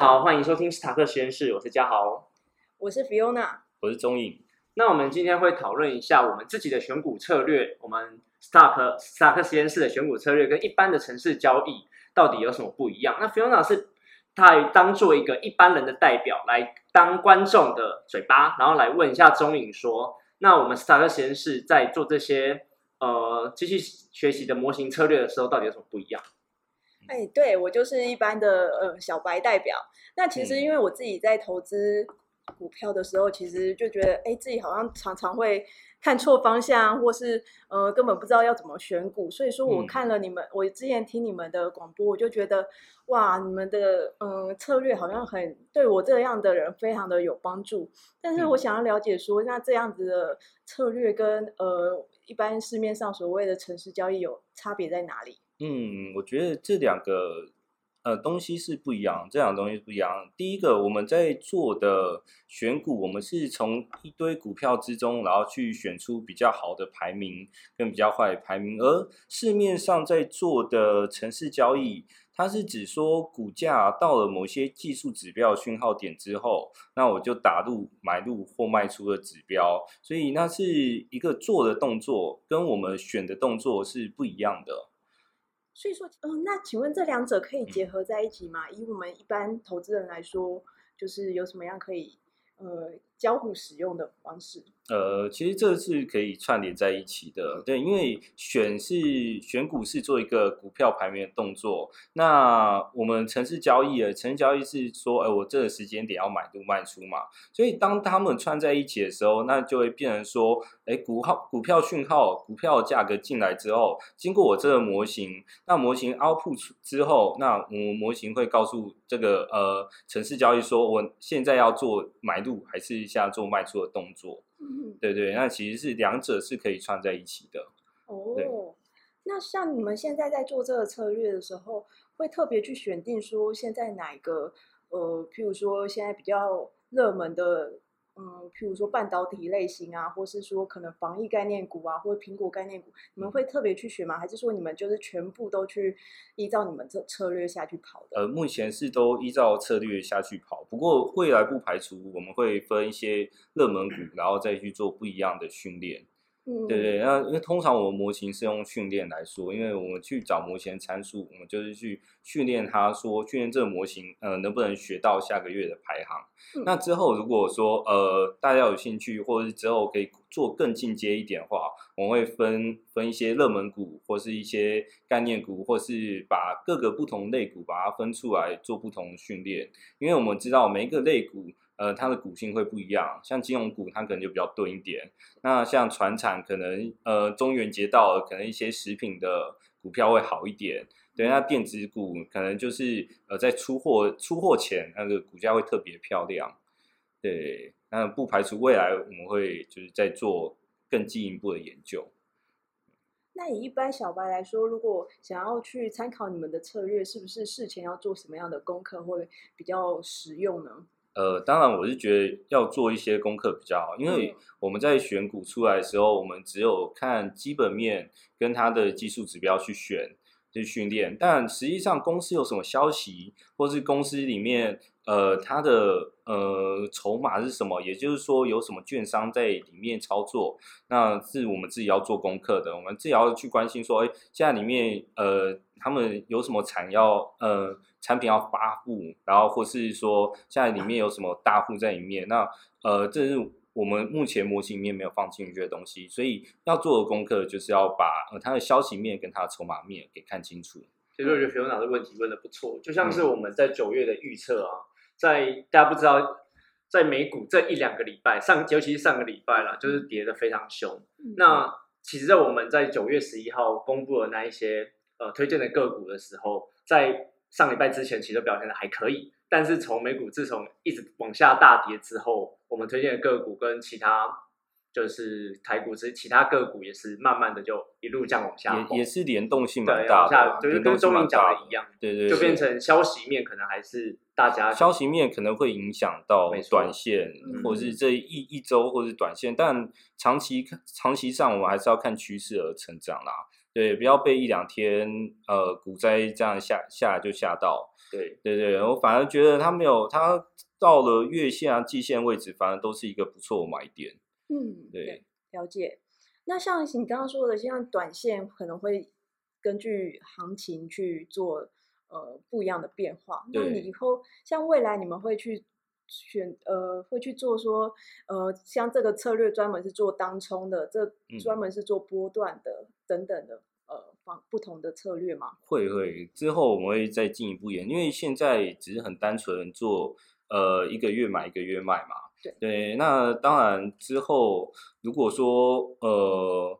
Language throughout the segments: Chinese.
好，欢迎收听斯塔克实验室，我是嘉豪，我是 Fiona，我是钟颖。那我们今天会讨论一下我们自己的选股策略，我们史塔克斯塔克实验室的选股策略跟一般的城市交易到底有什么不一样？那 Fiona 是他当做一个一般人的代表来当观众的嘴巴，然后来问一下钟颖说，那我们斯塔克实验室在做这些呃机器学习的模型策略的时候，到底有什么不一样？哎，对我就是一般的呃小白代表。那其实因为我自己在投资股票的时候，其实就觉得哎，自己好像常常会看错方向，或是呃根本不知道要怎么选股。所以说我看了你们，我之前听你们的广播，我就觉得哇，你们的嗯策略好像很对我这样的人非常的有帮助。但是我想要了解说，那这样子的策略跟呃一般市面上所谓的城市交易有差别在哪里？嗯，我觉得这两个呃东西是不一样，这两个东西不一样。第一个，我们在做的选股，我们是从一堆股票之中，然后去选出比较好的排名跟比较坏的排名。而市面上在做的城市交易，它是指说股价到了某些技术指标讯号点之后，那我就打入买入或卖出的指标，所以那是一个做的动作，跟我们选的动作是不一样的。所以说，嗯，那请问这两者可以结合在一起吗？以我们一般投资人来说，就是有什么样可以，呃，交互使用的方式？呃，其实这是可以串联在一起的，对，因为选是选股是做一个股票排名的动作，那我们城市交易的城市交易是说，哎，我这个时间点要买入卖出嘛，所以当他们串在一起的时候，那就会变成说，哎，股号股票讯号、股票价格进来之后，经过我这个模型，那模型 output 之后，那我模型会告诉这个呃城市交易说，我现在要做买入还是现在做卖出的动作。对对，那其实是两者是可以串在一起的。哦，那像你们现在在做这个策略的时候，会特别去选定说现在哪一个呃，譬如说现在比较热门的。嗯，譬如说半导体类型啊，或是说可能防疫概念股啊，或者苹果概念股，你们会特别去学吗？还是说你们就是全部都去依照你们这策略下去跑的？呃，目前是都依照策略下去跑，不过未来不排除我们会分一些热门股，然后再去做不一样的训练。对对，那因为通常我们模型是用训练来说，因为我们去找模型参数，我们就是去训练它，说训练这个模型，呃，能不能学到下个月的排行。那之后如果说呃大家有兴趣，或者是之后可以做更进阶一点的话，我们会分分一些热门股，或是一些概念股，或是把各个不同类股把它分出来做不同训练，因为我们知道每一个类股。呃，它的股性会不一样，像金融股它可能就比较钝一点，那像船产可能呃中元节到了，可能一些食品的股票会好一点，对，那电子股可能就是呃在出货出货前那个股价会特别漂亮，对，那不排除未来我们会就是在做更进一步的研究。那以一般小白来说，如果想要去参考你们的策略，是不是事前要做什么样的功课会比较实用呢？呃，当然，我是觉得要做一些功课比较好，因为我们在选股出来的时候，我们只有看基本面跟它的技术指标去选去训练，但实际上公司有什么消息，或是公司里面呃它的呃筹码是什么，也就是说有什么券商在里面操作，那是我们自己要做功课的，我们自己要去关心说，哎，现在里面呃他们有什么产要呃。产品要发布，然后或是说现在里面有什么大户在里面，那呃，这是我们目前模型里面没有放进去的东西，所以要做的功课就是要把呃它的消息面跟它的筹码面给看清楚。其实我觉得 Fiona 的问题问的不错，就像是我们在九月的预测啊，在大家不知道在美股这一两个礼拜上，尤其是上个礼拜啦，就是跌的非常凶。那其实，在我们在九月十一号公布了那一些呃推荐的个股的时候，在上礼拜之前其实表现的还可以，但是从美股自从一直往下大跌之后，我们推荐的个股跟其他就是台股之其他个股也是慢慢的就一路降往下，也也是联动性蛮大的，就是跟中明讲的一样，对对，就变成消息面可能还是大家消息面可能会影响到短线，或者是这一一周或者是短线，但长期长期上我们还是要看趋势而成长啦。对，不要被一两天呃股灾这样下下来就吓到。对对对，我反而觉得它没有，它到了月线啊、季线位置，反而都是一个不错买点。嗯，对，了解。那像你刚刚说的，像短线可能会根据行情去做呃不一样的变化。那你以后像未来你们会去选呃会去做说呃像这个策略专门是做当冲的，这专门是做波段的等等的。呃，方不同的策略吗？会会，之后我们会再进一步演，因为现在只是很单纯做呃一个月买一个月卖嘛。对。对，那当然之后如果说呃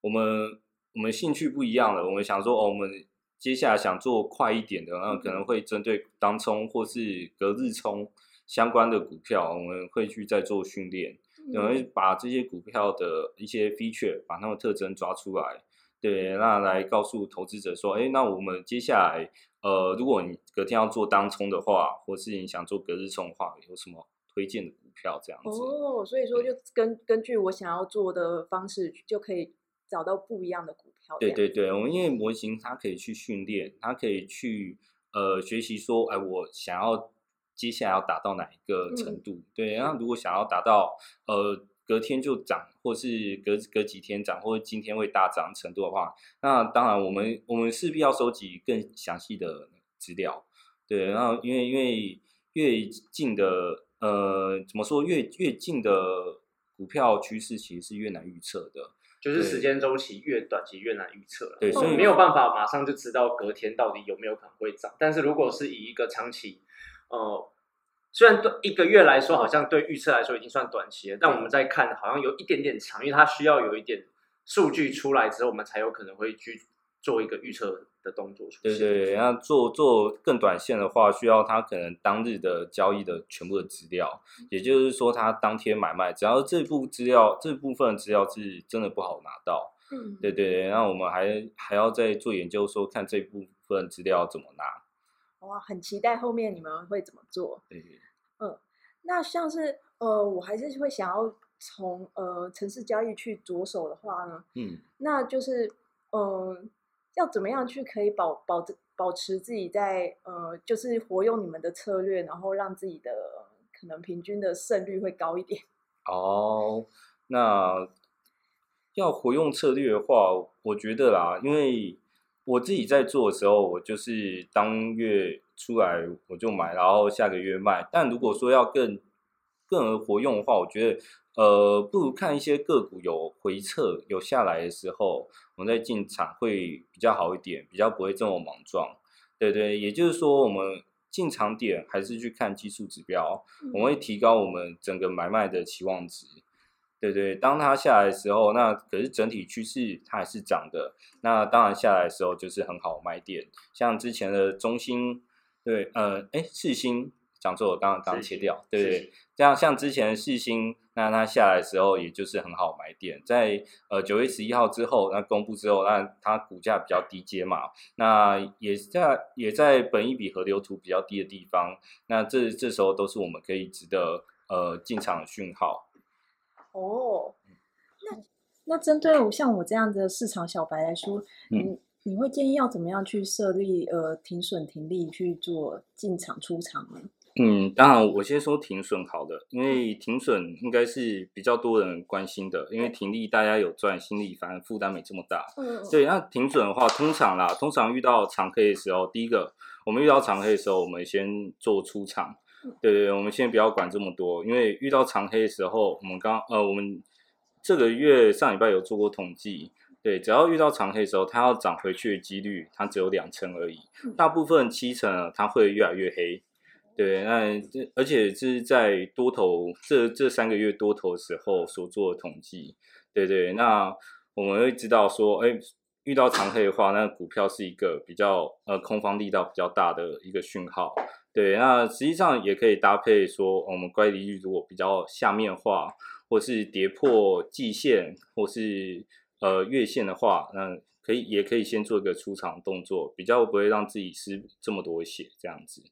我们我们兴趣不一样了，我们想说哦，我们接下来想做快一点的，那可能会针对当冲或是隔日冲相关的股票，我们会去再做训练，然后把这些股票的一些 feature 把它们特征抓出来。对，那来告诉投资者说，哎，那我们接下来，呃，如果你隔天要做当冲的话，或是你想做隔日冲的话，有什么推荐的股票这样子？哦，所以说就根根据我想要做的方式，就可以找到不一样的股票。对对对，我们因为模型它可以去训练，它可以去呃学习说，哎，我想要接下来要达到哪一个程度？对，那如果想要达到呃。隔天就涨，或是隔隔几天涨，或者今天会大涨程度的话，那当然我们我们势必要收集更详细的资料，对，然后因为因为越近的呃怎么说越越近的股票趋势其实是越难预测的，就是时间周期越短，其实越难预测对，所以没有办法马上就知道隔天到底有没有可能会涨，但是如果是以一个长期，呃。虽然对一个月来说，好像对预测来说已经算短期了，但我们在看，好像有一点点长，因为它需要有一点数据出来之后，我们才有可能会去做一个预测的动作。对对，那做做更短线的话，需要他可能当日的交易的全部的资料，也就是说，他当天买卖，只要这部资料这部分资料是真的不好拿到。嗯，对对对，那我们还还要再做研究，说看这部分资料怎么拿。哇，很期待后面你们会怎么做。对。嗯，那像是呃，我还是会想要从呃城市交易去着手的话呢，嗯，那就是呃，要怎么样去可以保保保持自己在呃，就是活用你们的策略，然后让自己的可能平均的胜率会高一点。哦，那要活用策略的话，我觉得啦，因为我自己在做的时候，我就是当月。出来我就买，然后下个月卖。但如果说要更更活用的话，我觉得呃，不如看一些个股有回撤、有下来的时候，我们再进场会比较好一点，比较不会这么莽撞。对对，也就是说，我们进场点还是去看技术指标，我们会提高我们整个买卖的期望值。对对，当它下来的时候，那可是整体趋势它还是涨的，那当然下来的时候就是很好买点，像之前的中心。对，呃，哎，四星讲错，我刚刚刚切掉，对对，这样像之前四星，那它下来的时候，也就是很好买点，在呃九月十一号之后，那公布之后，那它股价比较低阶嘛，那也在也在本一笔河流图比较低的地方，那这这时候都是我们可以值得呃进场的讯号。哦，那那针对我像我这样的市场小白来说，嗯。你会建议要怎么样去设立呃停损停利去做进场出场呢？嗯，当然我先说停损好的，因为停损应该是比较多人关心的，因为停利大家有赚，心理反而负担没这么大。嗯，对。那停损的话，通常啦，通常遇到长黑的时候，第一个我们遇到长黑的时候，我们先做出场。对对，我们先不要管这么多，因为遇到长黑的时候，我们刚呃我们这个月上礼拜有做过统计。对，只要遇到长黑的时候，它要涨回去的几率，它只有两成而已。大部分七成，它会越来越黑。对，那这而且是在多头这这三个月多头时候所做的统计。对对，那我们会知道说，哎，遇到长黑的话，那股票是一个比较呃空方力道比较大的一个讯号。对，那实际上也可以搭配说，我们乖离率如果比较下面化，或是跌破季线，或是呃，月线的话，那可以也可以先做一个出场动作，比较不会让自己失这么多血这样子。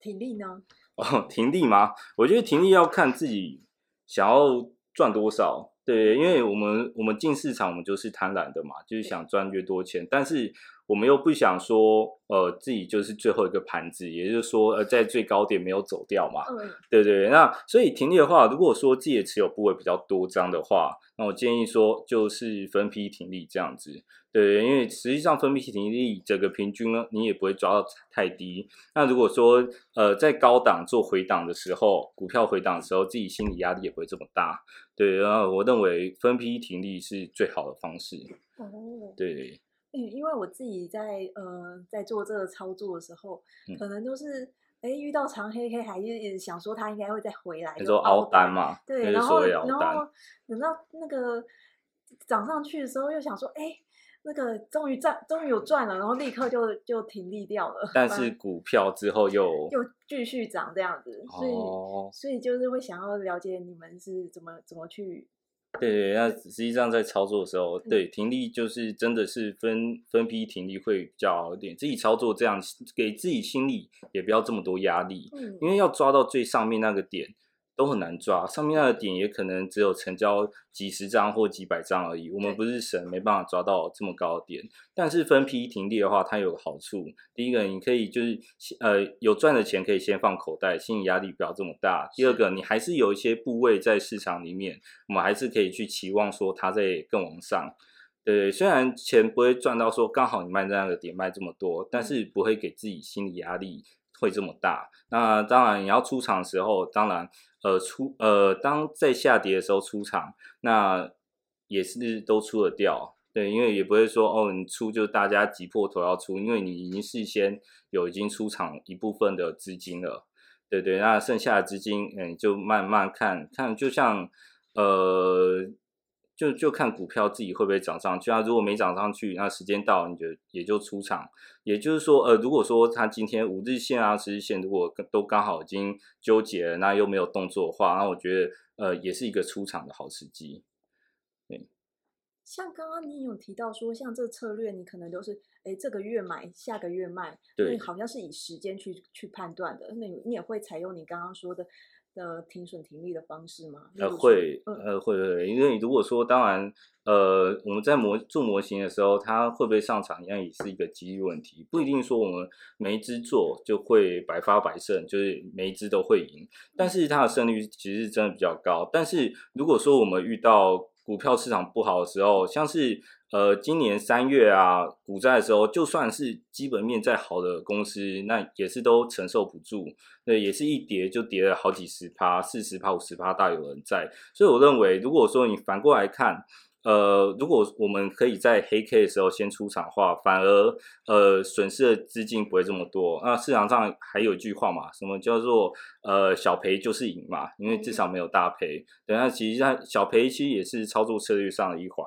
停利呢？哦，停利吗？我觉得停利要看自己想要赚多少。对，因为我们我们进市场，我们就是贪婪的嘛，就是想赚越多钱，但是我们又不想说，呃，自己就是最后一个盘子，也就是说，呃，在最高点没有走掉嘛。嗯，对对。那所以停利的话，如果说自己的持有部位比较多张的话，那我建议说就是分批停利这样子。对，因为实际上分批停利整个平均呢，你也不会抓到太低。那如果说呃在高档做回档的时候，股票回档的时候，自己心理压力也不会这么大。对，然后我认为分批停利是最好的方式。哦，对。嗯，因为我自己在呃在做这个操作的时候，可能都是哎遇到长黑黑，还是想说他应该会再回来，你说熬单嘛？对，然后然后等到那个涨上去的时候，又想说哎。那个终于赚，终于有赚了，然后立刻就就停利掉了。但是股票之后又又继续涨这样子，所以所以就是会想要了解你们是怎么怎么去。对对，那实际上在操作的时候，对停利就是真的是分分批停利会比较好一点。自己操作这样，给自己心里也不要这么多压力，因为要抓到最上面那个点。都很难抓，上面那个点也可能只有成交几十张或几百张而已。我们不是神，没办法抓到这么高的点。但是分批停利的话，它有好处。第一个，你可以就是呃有赚的钱可以先放口袋，心理压力不要这么大。第二个，你还是有一些部位在市场里面，我们还是可以去期望说它在更往上。对，虽然钱不会赚到说刚好你卖在那个点卖这么多，但是不会给自己心理压力会这么大。那当然你要出场的时候，当然。呃，出呃，当在下跌的时候出场，那也是都出了掉，对，因为也不会说哦，你出就大家挤破头要出，因为你已经事先有已经出场一部分的资金了，对对，那剩下的资金，嗯，就慢慢看看，就像呃。就就看股票自己会不会涨上去啊？如果没涨上去，那时间到，你就也就出场。也就是说，呃，如果说它今天五日线啊、十日线如果都刚好已经纠结了，那又没有动作的话，那我觉得呃也是一个出场的好时机。对，像刚刚你有提到说，像这策略你可能都是哎这个月买，下个月卖，对，好像是以时间去去判断的。那你也会采用你刚刚说的。的停损停利的方式吗？呃，会，呃，会会，因为如果说，当然，呃，我们在模做模型的时候，它会不会上场，一样也是一个几率问题，不一定说我们每一只做就会百发百胜，就是每一只都会赢，但是它的胜率其实真的比较高。但是如果说我们遇到股票市场不好的时候，像是呃今年三月啊股灾的时候，就算是基本面再好的公司，那也是都承受不住，那，也是一跌就跌了好几十趴、四十趴、五十趴，大有人在。所以我认为，如果说你反过来看。呃，如果我们可以在黑 K 的时候先出场的话，反而呃损失的资金不会这么多。那市场上还有一句话嘛，什么叫做呃小赔就是赢嘛？因为至少没有大赔。等下其实它小赔其实也是操作策略上的一环。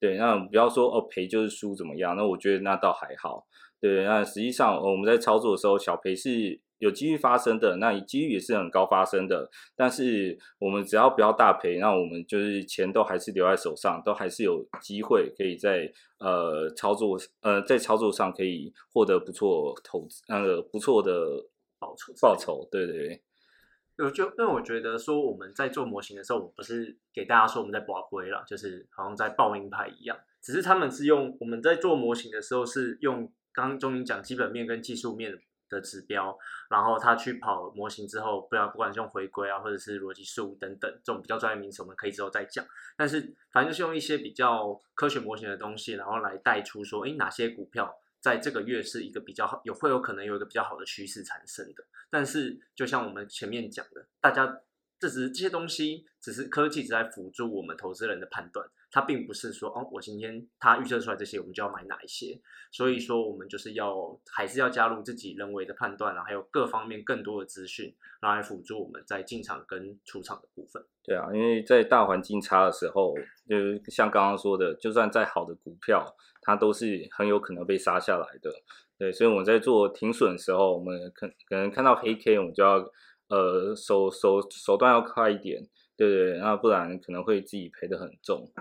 对，那不要说哦赔就是输怎么样？那我觉得那倒还好。对，那实际上我们在操作的时候，小赔是。有机遇发生的，那几率也是很高发生的。但是我们只要不要大赔，那我们就是钱都还是留在手上，都还是有机会可以在呃操作呃在操作上可以获得不错投资呃不错的报酬报酬。对对对，我就因为我觉得说我们在做模型的时候，我不是给大家说我们在博龟了，就是好像在报名牌一样，只是他们是用我们在做模型的时候是用刚刚钟英讲基本面跟技术面。的指标，然后他去跑模型之后，不要不管是用回归啊，或者是逻辑数等等这种比较专业名词，我们可以之后再讲。但是反正就是用一些比较科学模型的东西，然后来带出说，哎，哪些股票在这个月是一个比较好，有会有可能有一个比较好的趋势产生的。但是就像我们前面讲的，大家这只是这些东西，只是科技只在辅助我们投资人的判断。它并不是说哦，我今天它预测出来这些，我们就要买哪一些。所以说，我们就是要还是要加入自己人为的判断，然后还有各方面更多的资讯，来辅助我们在进场跟出场的部分。对啊，因为在大环境差的时候，就像刚刚说的，就算再好的股票，它都是很有可能被杀下来的。对，所以我们在做停损的时候，我们可可能看到黑 K，我们就要呃手手手段要快一点，对对，那不然可能会自己赔的很重。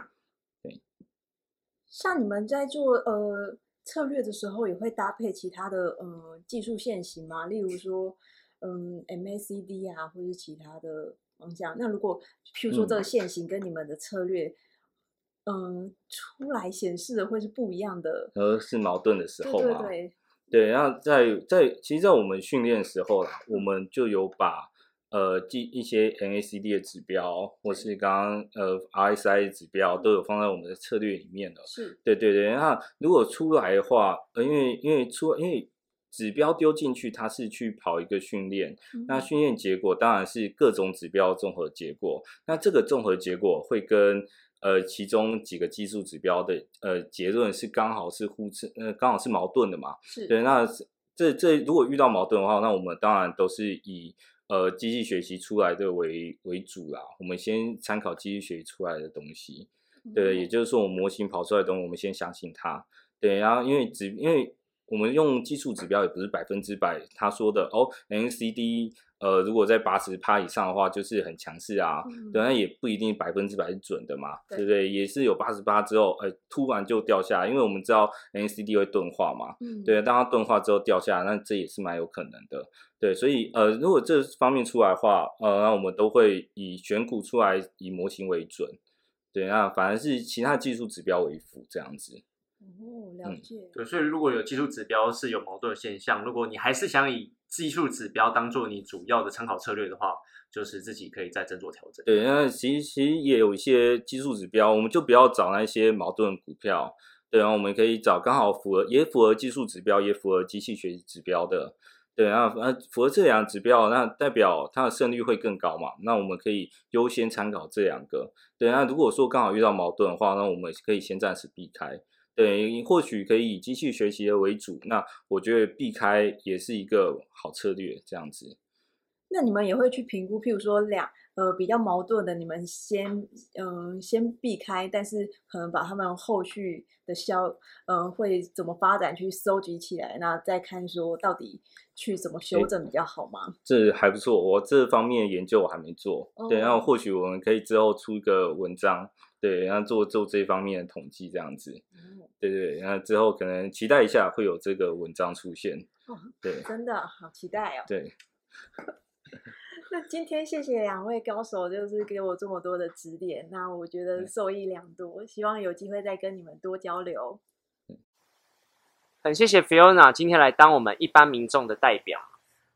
对像你们在做呃策略的时候，也会搭配其他的呃技术线型吗？例如说，嗯，MACD 啊，或者是其他的方向。那如果譬如说这个线型跟你们的策略，嗯，出来显示的会是不一样的，而是矛盾的时候嘛？对对对，然后在在其实，在我们训练的时候啦，我们就有把。呃，记一些 NACD 的指标，或是刚刚呃 RSI 的指标，都有放在我们的策略里面的。是，对对对。那如果出来的话，呃，因为因为出因为指标丢进去，它是去跑一个训练，那训练结果当然是各种指标综合结果。那这个综合结果会跟呃其中几个技术指标的呃结论是刚好是互斥，呃刚好是矛盾的嘛？是对。那这这如果遇到矛盾的话，那我们当然都是以。呃，机器学习出来的为为主啦，我们先参考机器学习出来的东西，对，也就是说，我模型跑出来的东西，我们先相信它，对，然后因为指，因为我们用技术指标也不是百分之百，他说的哦，NCD。呃，如果在八十趴以上的话，就是很强势啊，对，那也不一定百分之百是准的嘛，对不对？也是有八十八之后，呃，突然就掉下，因为我们知道 NCD 会钝化嘛，对，当它钝化之后掉下，那这也是蛮有可能的，对，所以呃，如果这方面出来的话，呃，那我们都会以选股出来以模型为准，对，那反而是其他技术指标为辅这样子。哦，了解。对，所以如果有技术指标是有矛盾的现象，如果你还是想以技术指标当做你主要的参考策略的话，就是自己可以再斟酌调整。对，那其实其实也有一些技术指标，我们就不要找那些矛盾股票。对，然后我们可以找刚好符合也符合技术指标，也符合机器学习指标的。对，然后呃符合这两个指标，那代表它的胜率会更高嘛？那我们可以优先参考这两个。对，那如果说刚好遇到矛盾的话，那我们可以先暂时避开。对，或许可以以机器学习的为主，那我觉得避开也是一个好策略，这样子。那你们也会去评估，譬如说两呃比较矛盾的，你们先嗯先避开，但是可能把他们后续的消嗯会怎么发展去收集起来，那再看说到底去怎么修正比较好吗？这还不错，我这方面研究我还没做，对，然后或许我们可以之后出一个文章。对，然后做做这方面的统计，这样子，对对，然后之后可能期待一下会有这个文章出现。对，真的好期待哦。对。那今天谢谢两位高手，就是给我这么多的指点，那我觉得受益良多，希望有机会再跟你们多交流。很谢谢 Fiona 今天来当我们一般民众的代表，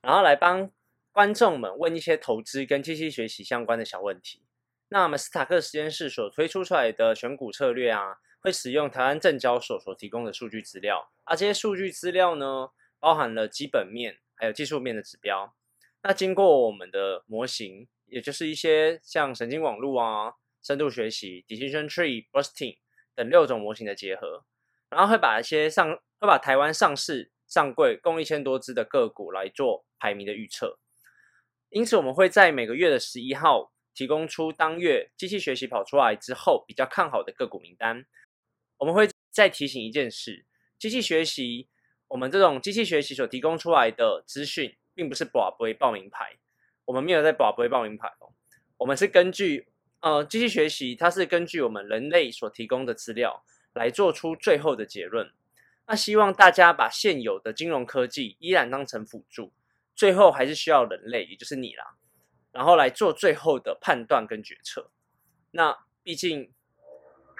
然后来帮观众们问一些投资跟机器学习相关的小问题。那我们斯塔克实验室所推出出来的选股策略啊，会使用台湾证交所所提供的数据资料，而这些数据资料呢，包含了基本面还有技术面的指标。那经过我们的模型，也就是一些像神经网络啊、深度学习、Decision Tree、Bursting 等六种模型的结合，然后会把一些上会把台湾上市上柜共一千多只的个股来做排名的预测。因此，我们会在每个月的十一号。提供出当月机器学习跑出来之后比较看好的个股名单。我们会再提醒一件事：机器学习，我们这种机器学习所提供出来的资讯，并不是宝贝报名牌。我们没有在宝贝报名牌哦。我们是根据呃机器学习，它是根据我们人类所提供的资料来做出最后的结论。那希望大家把现有的金融科技依然当成辅助，最后还是需要人类，也就是你啦。然后来做最后的判断跟决策。那毕竟，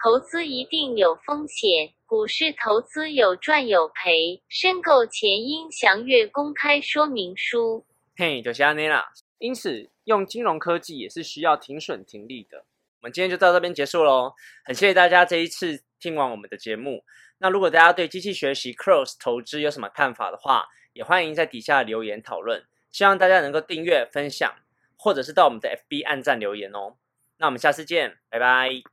投资一定有风险，股市投资有赚有赔，申购前应详阅公开说明书。嘿，就是安尼啦。因此，用金融科技也是需要停损停利的。我们今天就到这边结束喽。很谢谢大家这一次听完我们的节目。那如果大家对机器学习 Cross 投资有什么看法的话，也欢迎在底下留言讨论。希望大家能够订阅分享。或者是到我们的 FB 按赞留言哦，那我们下次见，拜拜。